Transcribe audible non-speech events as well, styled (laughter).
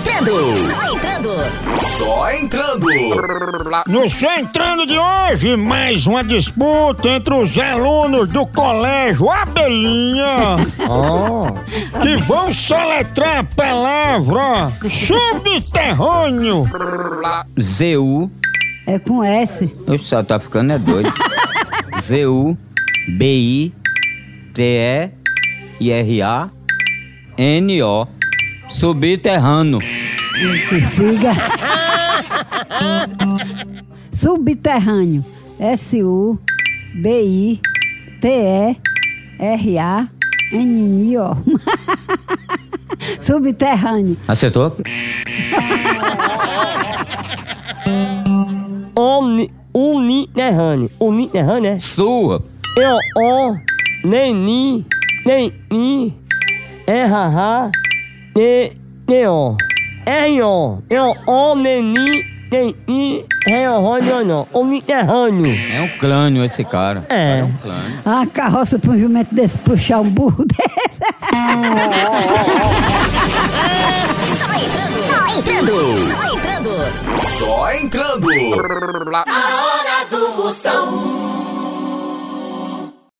Entrando, só entrando, só entrando. Só entrando. No Só Entrando de hoje, mais uma disputa entre os alunos do colégio Abelhinha. (laughs) Que vão soletrar a palavra subterrâneo. ZU. É com S. O só tá ficando é doido. (laughs) ZU. BI. TE. IRA. NO. Subterrâneo. Gente, figa. Subterrâneo. S-U. B-I. T-E. R-A. N-I-O. Subterrâneo. Acertou? Omni, uniterrâneo. Uniterrâneo, é? Sua. Eu, o, nem, ni, nem, ni, é, ha, ha, ne, ne, o. É, o. Eu, o, nem, ni, nem, ni, é, o, não, não. Uniterrâneo. É um crânio esse cara. É. É um crânio. A carroça pra um jumento desse puxar um burro (laughs) desse. Só entrando, só entrando, só entrando. Só entrando. A hora do Moção.